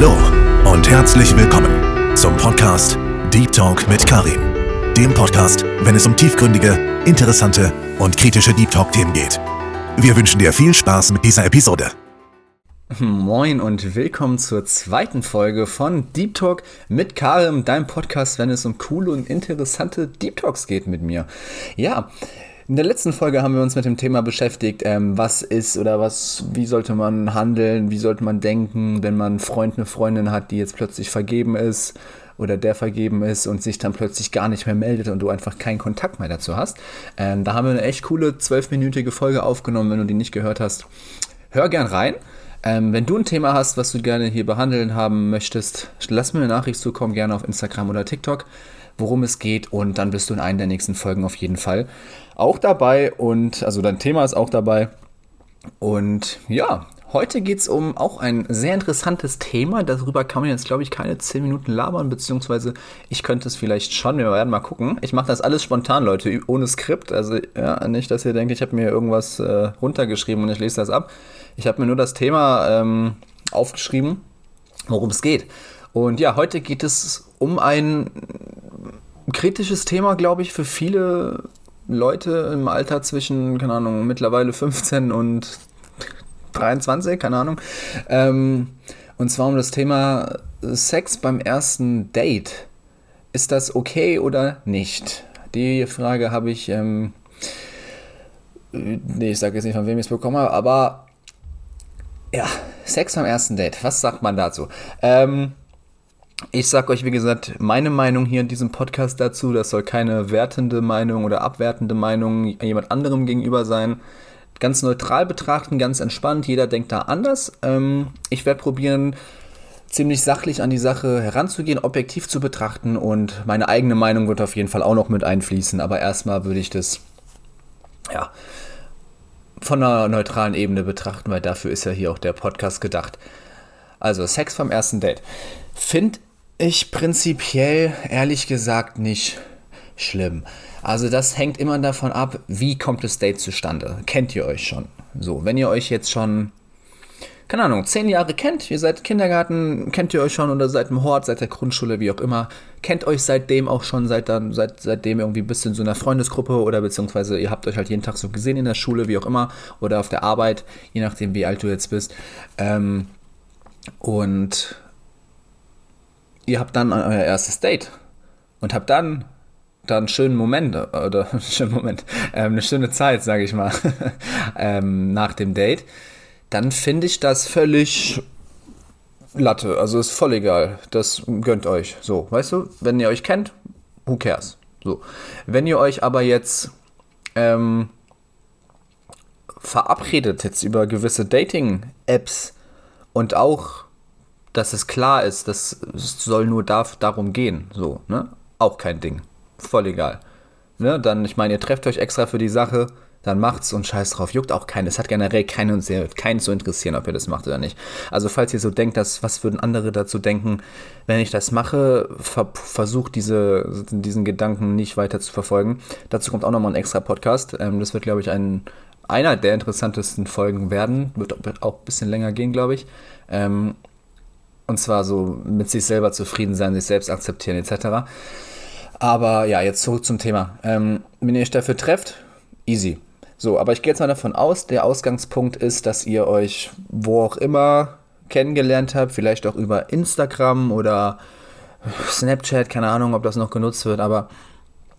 Hallo und herzlich willkommen zum Podcast Deep Talk mit Karim. Dem Podcast, wenn es um tiefgründige, interessante und kritische Deep Talk-Themen geht. Wir wünschen dir viel Spaß mit dieser Episode. Moin und willkommen zur zweiten Folge von Deep Talk mit Karim, deinem Podcast, wenn es um coole und interessante Deep Talks geht mit mir. Ja, in der letzten Folge haben wir uns mit dem Thema beschäftigt, ähm, was ist oder was, wie sollte man handeln, wie sollte man denken, wenn man einen Freund, eine Freundin hat, die jetzt plötzlich vergeben ist oder der vergeben ist und sich dann plötzlich gar nicht mehr meldet und du einfach keinen Kontakt mehr dazu hast. Ähm, da haben wir eine echt coole zwölfminütige Folge aufgenommen, wenn du die nicht gehört hast. Hör gern rein. Ähm, wenn du ein Thema hast, was du gerne hier behandeln haben möchtest, lass mir eine Nachricht zukommen, gerne auf Instagram oder TikTok worum es geht und dann bist du in einer der nächsten Folgen auf jeden Fall auch dabei und also dein Thema ist auch dabei. Und ja, heute geht es um auch ein sehr interessantes Thema. Darüber kann man jetzt, glaube ich, keine 10 Minuten labern, beziehungsweise ich könnte es vielleicht schon. Wir werden mal gucken. Ich mache das alles spontan, Leute, ohne Skript. Also ja, nicht, dass ihr denkt, ich habe mir irgendwas äh, runtergeschrieben und ich lese das ab. Ich habe mir nur das Thema ähm, aufgeschrieben, worum es geht. Und ja, heute geht es um ein kritisches Thema, glaube ich, für viele Leute im Alter zwischen, keine Ahnung, mittlerweile 15 und 23, keine Ahnung. Ähm, und zwar um das Thema Sex beim ersten Date. Ist das okay oder nicht? Die Frage habe ich, ähm, nee, ich sage jetzt nicht, von wem ich es bekommen habe, aber ja, Sex beim ersten Date, was sagt man dazu? Ähm, ich sage euch, wie gesagt, meine Meinung hier in diesem Podcast dazu. Das soll keine wertende Meinung oder abwertende Meinung jemand anderem gegenüber sein. Ganz neutral betrachten, ganz entspannt. Jeder denkt da anders. Ähm, ich werde probieren, ziemlich sachlich an die Sache heranzugehen, objektiv zu betrachten und meine eigene Meinung wird auf jeden Fall auch noch mit einfließen. Aber erstmal würde ich das, ja, von einer neutralen Ebene betrachten, weil dafür ist ja hier auch der Podcast gedacht. Also Sex vom ersten Date. Finde ich prinzipiell ehrlich gesagt nicht schlimm. Also das hängt immer davon ab, wie kommt das Date zustande. Kennt ihr euch schon? So, wenn ihr euch jetzt schon, keine Ahnung, zehn Jahre kennt, ihr seid Kindergarten, kennt ihr euch schon oder seid im Hort, seit der Grundschule, wie auch immer, kennt euch seitdem auch schon, seit dann, seit, seitdem irgendwie bis in so einer Freundesgruppe oder beziehungsweise ihr habt euch halt jeden Tag so gesehen in der Schule, wie auch immer, oder auf der Arbeit, je nachdem wie alt du jetzt bist. Ähm, und ihr habt dann euer erstes Date und habt dann einen schönen Moment oder schönen Moment, ähm, eine schöne Zeit, sage ich mal, ähm, nach dem Date, dann finde ich das völlig Latte. Also ist voll egal. Das gönnt euch. So, weißt du, wenn ihr euch kennt, who cares? So. Wenn ihr euch aber jetzt ähm, verabredet jetzt über gewisse Dating-Apps und auch dass es klar ist, das soll nur darf, darum gehen. So, ne? Auch kein Ding. Voll egal. Ne? Dann, ich meine, ihr trefft euch extra für die Sache, dann macht's und scheiß drauf. Juckt auch keinen. Es hat generell keinen, keinen zu interessieren, ob ihr das macht oder nicht. Also, falls ihr so denkt, dass, was würden andere dazu denken, wenn ich das mache, ver versucht diese, diesen Gedanken nicht weiter zu verfolgen. Dazu kommt auch nochmal ein extra Podcast. Ähm, das wird, glaube ich, ein, einer der interessantesten Folgen werden. Wird, wird auch ein bisschen länger gehen, glaube ich. Ähm, und zwar so mit sich selber zufrieden sein, sich selbst akzeptieren etc. Aber ja, jetzt zurück zum Thema. Ähm, wenn ihr euch dafür trefft, easy. So, aber ich gehe jetzt mal davon aus, der Ausgangspunkt ist, dass ihr euch wo auch immer kennengelernt habt, vielleicht auch über Instagram oder Snapchat, keine Ahnung, ob das noch genutzt wird, aber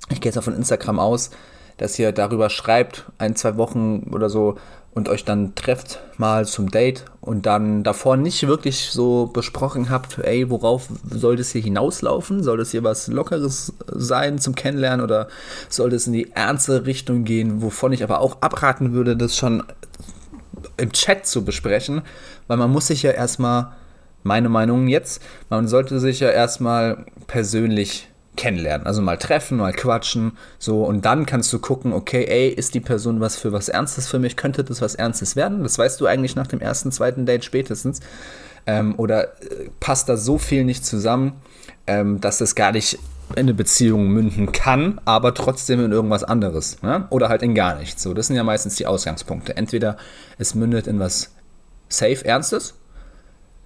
ich gehe jetzt auch von Instagram aus, dass ihr darüber schreibt, ein, zwei Wochen oder so, und euch dann trefft mal zum Date und dann davor nicht wirklich so besprochen habt, ey, worauf soll das hier hinauslaufen? Soll das hier was Lockeres sein zum Kennenlernen oder soll das in die ernste Richtung gehen, wovon ich aber auch abraten würde, das schon im Chat zu besprechen, weil man muss sich ja erstmal, meine Meinung jetzt, man sollte sich ja erstmal persönlich kennenlernen. Also mal treffen, mal quatschen, so und dann kannst du gucken, okay, ey, ist die Person was für was Ernstes für mich? Könnte das was Ernstes werden? Das weißt du eigentlich nach dem ersten, zweiten Date spätestens. Ähm, oder äh, passt da so viel nicht zusammen, ähm, dass es gar nicht in eine Beziehung münden kann, aber trotzdem in irgendwas anderes. Ne? Oder halt in gar nichts. So, das sind ja meistens die Ausgangspunkte. Entweder es mündet in was safe Ernstes,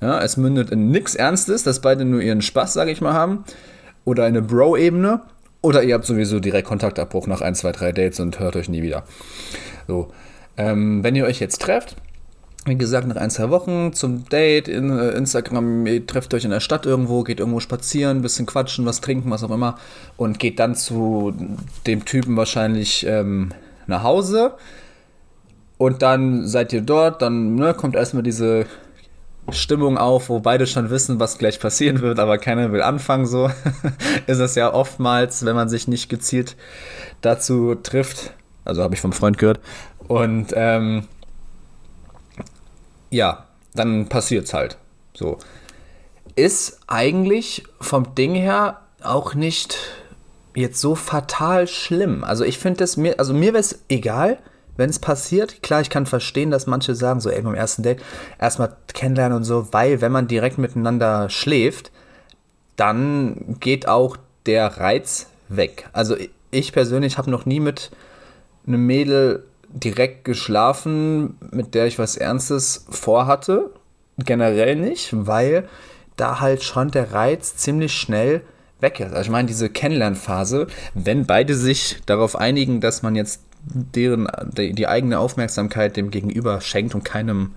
Ja, es mündet in nichts Ernstes, dass beide nur ihren Spaß, sage ich mal, haben. Oder eine Bro-Ebene. Oder ihr habt sowieso direkt Kontaktabbruch nach 1, 2, 3 Dates und hört euch nie wieder. So. Ähm, wenn ihr euch jetzt trefft, wie gesagt, nach ein, zwei Wochen zum Date, in äh, Instagram, ihr trefft euch in der Stadt irgendwo, geht irgendwo spazieren, bisschen quatschen, was trinken, was auch immer und geht dann zu dem Typen wahrscheinlich ähm, nach Hause und dann seid ihr dort, dann ne, kommt erstmal diese Stimmung auf, wo beide schon wissen, was gleich passieren wird, aber keiner will anfangen. So ist es ja oftmals, wenn man sich nicht gezielt dazu trifft. Also habe ich vom Freund gehört. Und ähm, ja, dann passiert es halt. So. Ist eigentlich vom Ding her auch nicht jetzt so fatal schlimm. Also ich finde es mir, also mir wäre es egal, wenn es passiert. Klar, ich kann verstehen, dass manche sagen, so ey, beim ersten Date erstmal kennenlernen und so, weil wenn man direkt miteinander schläft, dann geht auch der Reiz weg. Also ich persönlich habe noch nie mit einem Mädel direkt geschlafen, mit der ich was Ernstes vorhatte. Generell nicht, weil da halt schon der Reiz ziemlich schnell weg ist. Also ich meine, diese Kennenlernphase, wenn beide sich darauf einigen, dass man jetzt deren die, die eigene Aufmerksamkeit dem Gegenüber schenkt und keinem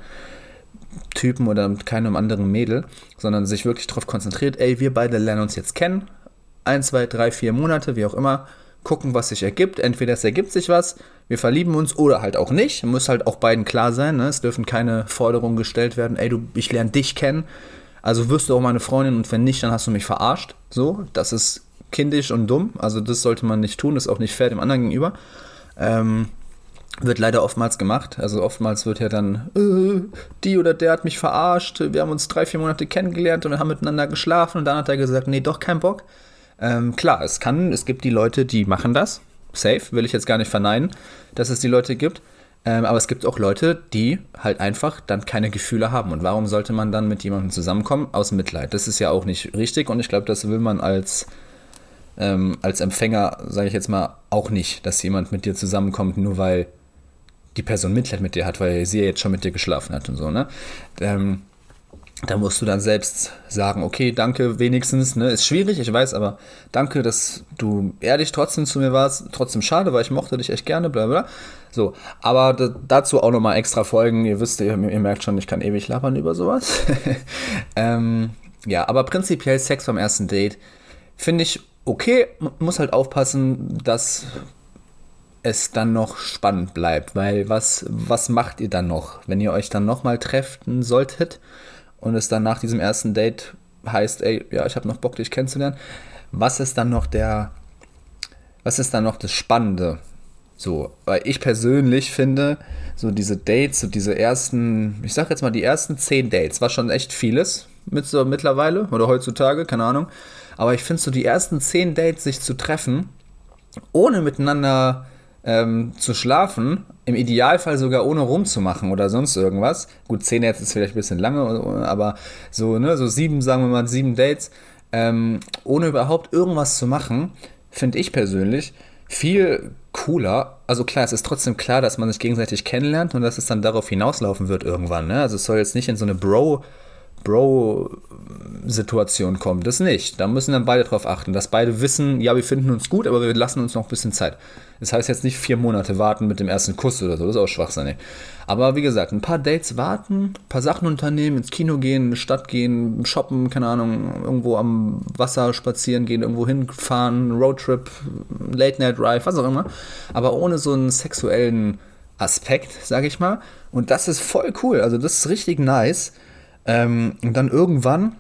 Typen oder keinem anderen Mädel, sondern sich wirklich darauf konzentriert, ey, wir beide lernen uns jetzt kennen. Ein, zwei, drei, vier Monate, wie auch immer gucken, was sich ergibt. Entweder es ergibt sich was, wir verlieben uns oder halt auch nicht. Muss halt auch beiden klar sein. Ne? Es dürfen keine Forderungen gestellt werden. Ey, du, ich lerne dich kennen. Also wirst du auch meine Freundin und wenn nicht, dann hast du mich verarscht. So, das ist kindisch und dumm. Also das sollte man nicht tun. Das ist auch nicht fair dem anderen gegenüber. Ähm, wird leider oftmals gemacht. Also oftmals wird ja dann, äh, die oder der hat mich verarscht. Wir haben uns drei, vier Monate kennengelernt und haben miteinander geschlafen und dann hat er gesagt, nee, doch kein Bock. Ähm, klar, es kann, es gibt die Leute, die machen das. Safe, will ich jetzt gar nicht verneinen, dass es die Leute gibt. Ähm, aber es gibt auch Leute, die halt einfach dann keine Gefühle haben. Und warum sollte man dann mit jemandem zusammenkommen? Aus Mitleid. Das ist ja auch nicht richtig und ich glaube, das will man als, ähm, als Empfänger, sage ich jetzt mal, auch nicht, dass jemand mit dir zusammenkommt, nur weil die Person Mitleid mit dir hat, weil sie ja jetzt schon mit dir geschlafen hat und so, ne? Ähm, da musst du dann selbst sagen, okay, danke wenigstens, ne, ist schwierig, ich weiß, aber danke, dass du ehrlich trotzdem zu mir warst, trotzdem schade, weil ich mochte dich echt gerne, bla bla. So, aber dazu auch nochmal extra Folgen, ihr wisst, ihr, ihr, merkt schon, ich kann ewig labern über sowas. ähm, ja, aber prinzipiell Sex beim ersten Date finde ich okay, muss halt aufpassen, dass es dann noch spannend bleibt, weil was, was macht ihr dann noch, wenn ihr euch dann nochmal treffen solltet? und es dann nach diesem ersten Date heißt, ey, ja, ich habe noch Bock, dich kennenzulernen. Was ist dann noch der, was ist dann noch das Spannende? So, weil ich persönlich finde, so diese Dates, so diese ersten, ich sag jetzt mal die ersten zehn Dates, war schon echt vieles mit so mittlerweile oder heutzutage, keine Ahnung. Aber ich finde so die ersten zehn Dates sich zu treffen, ohne miteinander ähm, zu schlafen, im Idealfall sogar ohne rumzumachen oder sonst irgendwas. Gut, zehn Dates ist vielleicht ein bisschen lange, aber so, ne, so sieben, sagen wir mal, sieben Dates, ähm, ohne überhaupt irgendwas zu machen, finde ich persönlich viel cooler. Also klar, es ist trotzdem klar, dass man sich gegenseitig kennenlernt und dass es dann darauf hinauslaufen wird irgendwann. Ne? Also es soll jetzt nicht in so eine Bro- Bro-Situation kommt. Das nicht. Da müssen dann beide drauf achten, dass beide wissen, ja, wir finden uns gut, aber wir lassen uns noch ein bisschen Zeit. Das heißt jetzt nicht vier Monate warten mit dem ersten Kuss oder so, das ist auch Schwachsinn. Aber wie gesagt, ein paar Dates warten, ein paar Sachen unternehmen, ins Kino gehen, in die Stadt gehen, shoppen, keine Ahnung, irgendwo am Wasser spazieren gehen, irgendwo hinfahren, Roadtrip, Late Night Drive, was auch immer. Aber ohne so einen sexuellen Aspekt, sag ich mal. Und das ist voll cool. Also das ist richtig nice. Ähm, und dann irgendwann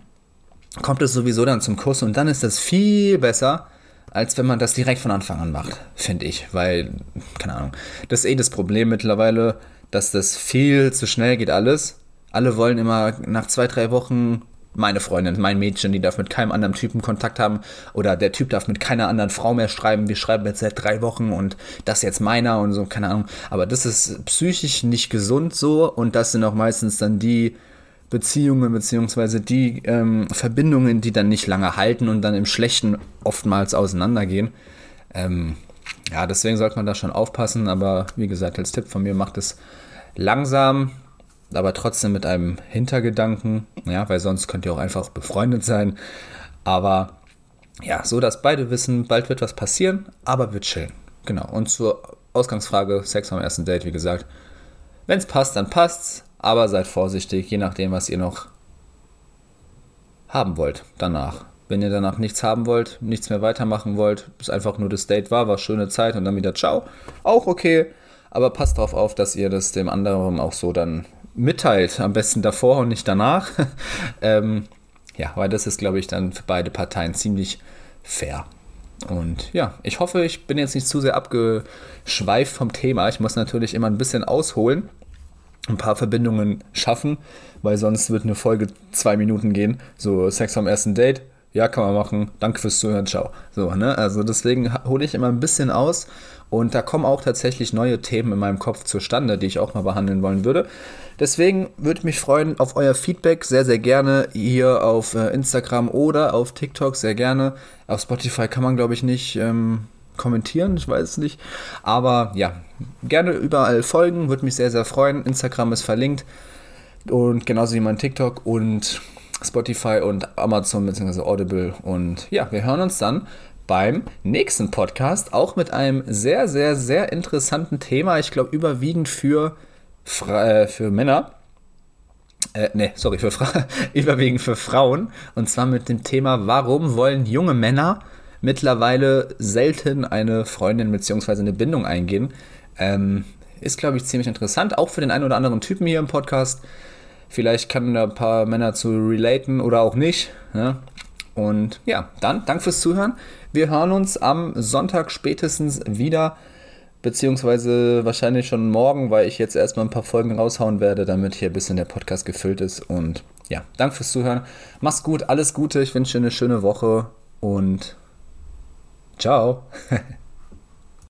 kommt es sowieso dann zum Kuss und dann ist das viel besser, als wenn man das direkt von Anfang an macht, finde ich. Weil, keine Ahnung, das ist eh das Problem mittlerweile, dass das viel zu schnell geht alles. Alle wollen immer nach zwei, drei Wochen meine Freundin, mein Mädchen, die darf mit keinem anderen Typen Kontakt haben oder der Typ darf mit keiner anderen Frau mehr schreiben. Wir schreiben jetzt seit drei Wochen und das jetzt meiner und so, keine Ahnung. Aber das ist psychisch nicht gesund so und das sind auch meistens dann die Beziehungen beziehungsweise die ähm, Verbindungen, die dann nicht lange halten und dann im Schlechten oftmals auseinandergehen. Ähm, ja, deswegen sollte man da schon aufpassen, aber wie gesagt, als Tipp von mir macht es langsam, aber trotzdem mit einem Hintergedanken, ja, weil sonst könnt ihr auch einfach befreundet sein. Aber ja, so dass beide wissen, bald wird was passieren, aber wird chillen. Genau. Und zur Ausgangsfrage, Sex am ersten Date, wie gesagt, wenn es passt, dann passt's, aber seid vorsichtig, je nachdem, was ihr noch haben wollt danach. Wenn ihr danach nichts haben wollt, nichts mehr weitermachen wollt, es einfach nur das Date war, war schöne Zeit und dann wieder ciao, auch okay. Aber passt darauf auf, dass ihr das dem anderen auch so dann mitteilt. Am besten davor und nicht danach. ähm, ja, weil das ist, glaube ich, dann für beide Parteien ziemlich fair. Und ja, ich hoffe, ich bin jetzt nicht zu sehr abgeschweift vom Thema. Ich muss natürlich immer ein bisschen ausholen, ein paar Verbindungen schaffen, weil sonst wird eine Folge zwei Minuten gehen. So Sex am ersten Date, ja, kann man machen. Danke fürs Zuhören, ciao. So, ne? Also deswegen hole ich immer ein bisschen aus und da kommen auch tatsächlich neue Themen in meinem Kopf zustande, die ich auch mal behandeln wollen würde. Deswegen würde ich mich freuen auf euer Feedback sehr, sehr gerne hier auf äh, Instagram oder auf TikTok sehr gerne. Auf Spotify kann man, glaube ich, nicht ähm, kommentieren, ich weiß es nicht. Aber ja, gerne überall folgen, würde mich sehr, sehr freuen. Instagram ist verlinkt und genauso wie mein TikTok und Spotify und Amazon bzw. Audible. Und ja, wir hören uns dann beim nächsten Podcast, auch mit einem sehr, sehr, sehr interessanten Thema. Ich glaube, überwiegend für, äh, für Männer. Äh, ne, sorry, für Fra überwiegend für Frauen. Und zwar mit dem Thema, warum wollen junge Männer mittlerweile selten eine Freundin bzw. eine Bindung eingehen. Ähm, ist, glaube ich, ziemlich interessant, auch für den einen oder anderen Typen hier im Podcast. Vielleicht kann da ein paar Männer zu relaten oder auch nicht. Ne? Und ja, dann danke fürs Zuhören. Wir hören uns am Sonntag spätestens wieder, beziehungsweise wahrscheinlich schon morgen, weil ich jetzt erstmal ein paar Folgen raushauen werde, damit hier ein bisschen der Podcast gefüllt ist. Und ja, danke fürs Zuhören. Mach's gut, alles Gute. Ich wünsche dir eine schöne Woche und ciao.